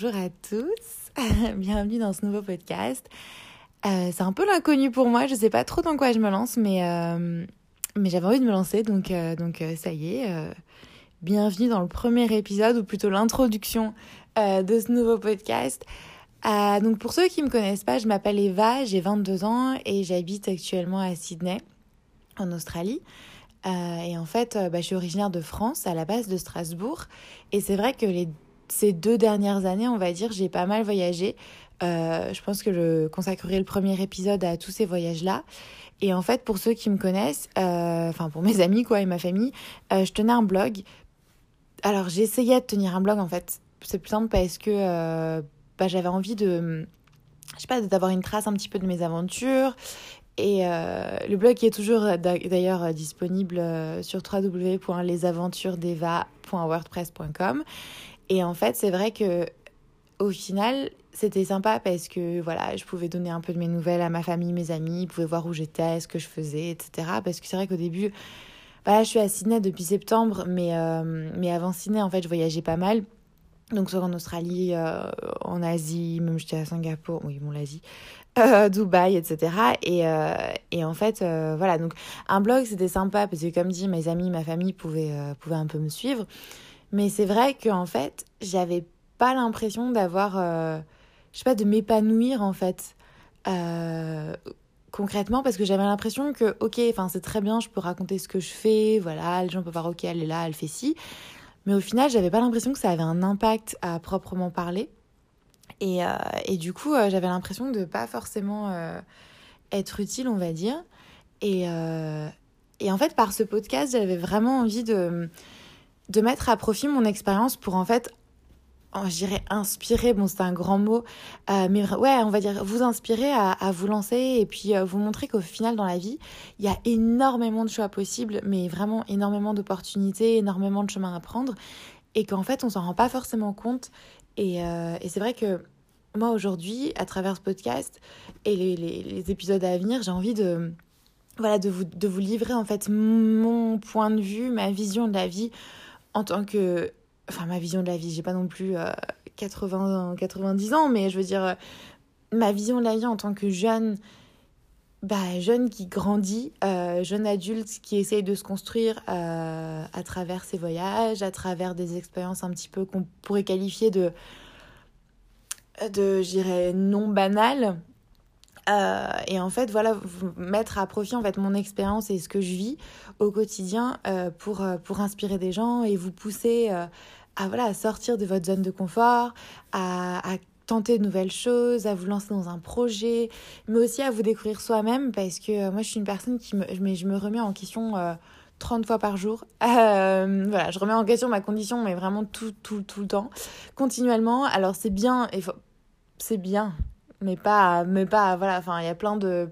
bonjour à tous, bienvenue dans ce nouveau podcast. Euh, c'est un peu l'inconnu pour moi, je sais pas trop dans quoi je me lance, mais, euh, mais j'avais envie de me lancer, donc, euh, donc ça y est. bienvenue dans le premier épisode, ou plutôt l'introduction de ce nouveau podcast. donc pour ceux qui me connaissent pas, je m'appelle Eva, j'ai 22 ans et j'habite actuellement à Sydney, en Australie. et en fait, bah, je suis originaire de France, à la base de Strasbourg. Et c'est vrai que les ces deux dernières années, on va dire, j'ai pas mal voyagé. Euh, je pense que je consacrerai le premier épisode à tous ces voyages-là. Et en fait, pour ceux qui me connaissent, euh, enfin pour mes amis quoi et ma famille, euh, je tenais un blog. Alors j'essayais de tenir un blog en fait. C'est plus simple parce que bah, j'avais envie de, je sais pas, d'avoir une trace un petit peu de mes aventures. Et le blog est toujours d'ailleurs disponible sur www.lesaventuresdeva.wordpress.com. Et en fait, c'est vrai que au final, c'était sympa parce que voilà, je pouvais donner un peu de mes nouvelles à ma famille, mes amis, ils pouvaient voir où j'étais, ce que je faisais, etc. Parce que c'est vrai qu'au début, bah je suis à Sydney depuis septembre, mais, euh, mais avant Sydney, en fait, je voyageais pas mal. Donc, soit en Australie, euh, en Asie, même j'étais à Singapour, oui, bon, l'Asie, euh, Dubaï, etc. Et, et en fait, voilà, donc un blog, c'était sympa parce que, comme dit, mes amis, ma famille pouvaient, pouvaient un peu me suivre. Mais c'est vrai qu'en fait, j'avais pas l'impression d'avoir, euh, je sais pas, de m'épanouir en fait. Euh, concrètement parce que j'avais l'impression que ok c'est très bien je peux raconter ce que je fais voilà les gens peuvent voir ok elle est là elle fait ci mais au final j'avais pas l'impression que ça avait un impact à proprement parler et, euh, et du coup j'avais l'impression de pas forcément être utile on va dire et, et en fait par ce podcast j'avais vraiment envie de de mettre à profit mon expérience pour en fait je dirais inspirer, bon c'est un grand mot, euh, mais ouais, on va dire vous inspirer à, vous lancer et puis euh, vous montrer qu'au final dans la vie, il y a énormément de choix possibles, mais vraiment énormément d'opportunités, énormément de chemins à prendre et qu'en fait on s'en rend pas forcément compte. Et, euh, et c'est vrai que moi aujourd'hui, à travers ce podcast et les, les, les épisodes à venir, j'ai envie de, voilà, de, vous, de vous livrer en fait mon point de vue, ma vision de la vie en tant que. Enfin, ma vision de la vie, j'ai pas non plus 80, euh, 90 ans, mais je veux dire, euh, ma vision de la vie en tant que jeune, bah, jeune qui grandit, euh, jeune adulte qui essaye de se construire à travers ses voyages, à travers des expériences un petit peu qu'on pourrait qualifier de, de je dirais, non banales, euh, et en fait, voilà, mettre à profit en fait mon expérience et ce que je vis au quotidien euh, pour, euh, pour inspirer des gens et vous pousser à, voilà, à sortir de votre zone de confort, à, tenter de nouvelles choses, à vous lancer dans un projet, mais aussi à vous découvrir soi-même parce que moi, je suis une personne qui me, mais je me remets en question 30 fois par jour. voilà, je remets en question ma condition, mais vraiment tout, tout, tout le temps, continuellement. Alors, c'est bien, c'est bien, mais pas mais pas voilà enfin il y a plein de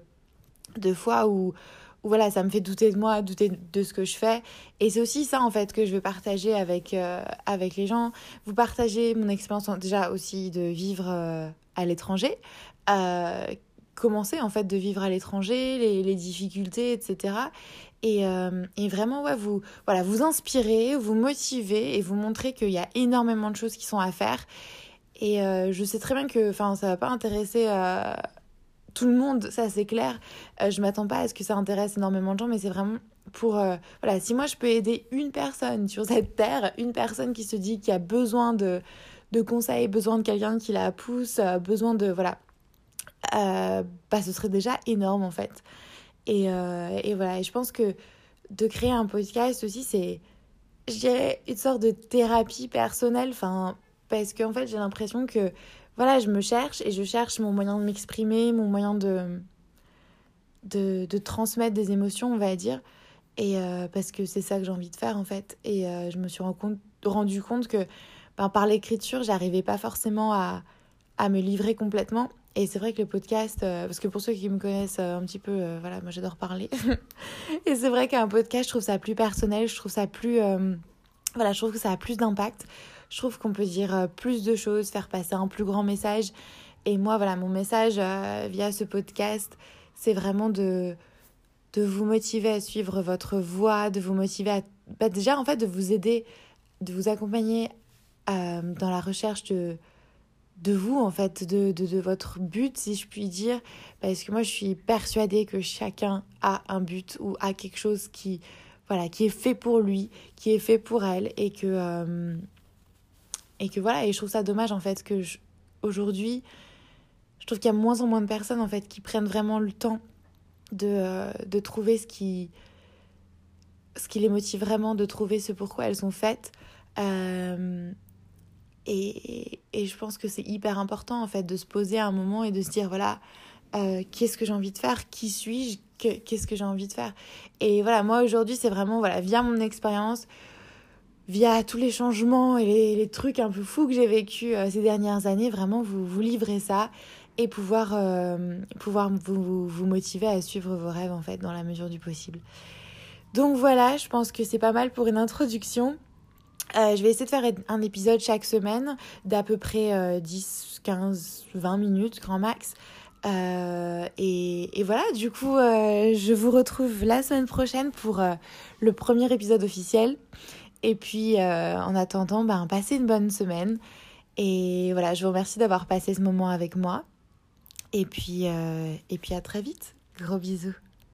de fois où, où voilà ça me fait douter de moi douter de ce que je fais. Et c'est aussi ça en fait que je veux partager avec euh, avec les gens. Vous partager mon expérience déjà aussi de vivre euh, à l'étranger euh, commencer en fait de vivre à l'étranger les, les, difficultés etc et, et vraiment ouais vous voilà vous inspirer vous motiver et vous montrer qu'il y a énormément de choses qui sont à faire et euh, je sais très bien que ça va pas intéresser euh, tout le monde, ça c'est clair. Euh, je m'attends pas à ce que ça intéresse énormément de gens, mais c'est vraiment pour voilà, si moi je peux aider une personne sur cette terre, une personne qui se dit qu'il a besoin de de conseils, besoin de quelqu'un qui la pousse, besoin de voilà, bah ce serait déjà énorme en fait. Et, et voilà, et je pense que de créer un podcast aussi c'est je dirais une sorte de thérapie personnelle, enfin parce qu'en fait j'ai l'impression que voilà je me cherche et je cherche mon moyen de m'exprimer mon moyen de, de, de transmettre des émotions on va dire et euh, parce que c'est ça que j'ai envie de faire en fait et euh, je me suis rendu compte que ben, par l'écriture j'arrivais pas forcément à, à me livrer complètement et c'est vrai que le podcast, euh, parce que pour ceux qui me connaissent un petit peu, voilà, moi j'adore parler. et c'est vrai qu'un podcast, je trouve ça plus personnel, je trouve ça plus. voilà, je trouve que ça a plus d'impact. Je trouve qu'on peut dire euh, plus de choses, faire passer un plus grand message. Et moi, voilà, mon message euh, via ce podcast, c'est vraiment de, de vous motiver à suivre votre voie, de vous motiver à... Bah déjà, en fait, de vous aider, de vous accompagner euh, dans la recherche de, de vous, en fait, de, de, de, votre but, si je puis dire. Parce que moi, je suis persuadée que chacun a un but ou a quelque chose qui, voilà, qui est fait pour lui, qui est fait pour elle. Et que, et que voilà, et je trouve ça dommage, en fait, que aujourd'hui, je trouve qu'il y a moins en moins de personnes, en fait, qui prennent vraiment le temps de, euh, de trouver ce qui, ce qui les motive vraiment, de trouver ce pourquoi elles sont faites. Euh, et, et, je pense que c'est hyper important en fait de se poser à un moment et de se dire voilà euh, qu'est-ce que j'ai envie de faire? Qui suis-je? Qu'est-ce que j'ai envie de faire? Et voilà moi aujourd'hui c'est vraiment voilà via mon expérience via tous les changements et les, trucs un peu fous que j'ai vécu euh, ces dernières années vraiment vous vous livrez ça et pouvoir euh, pouvoir vous, vous motiver à suivre vos rêves en fait dans la mesure du possible donc voilà je pense que c'est pas mal pour une introduction euh, je vais essayer de faire un épisode chaque semaine d'à peu près 10, 15, 20 minutes, grand max. Euh, et, et, voilà, du coup, euh, je vous retrouve la semaine prochaine pour euh, le premier épisode officiel. Et puis, euh, en attendant, ben, passez une bonne semaine. Et voilà, je vous remercie d'avoir passé ce moment avec moi. Et puis, et puis à très vite. Gros bisous.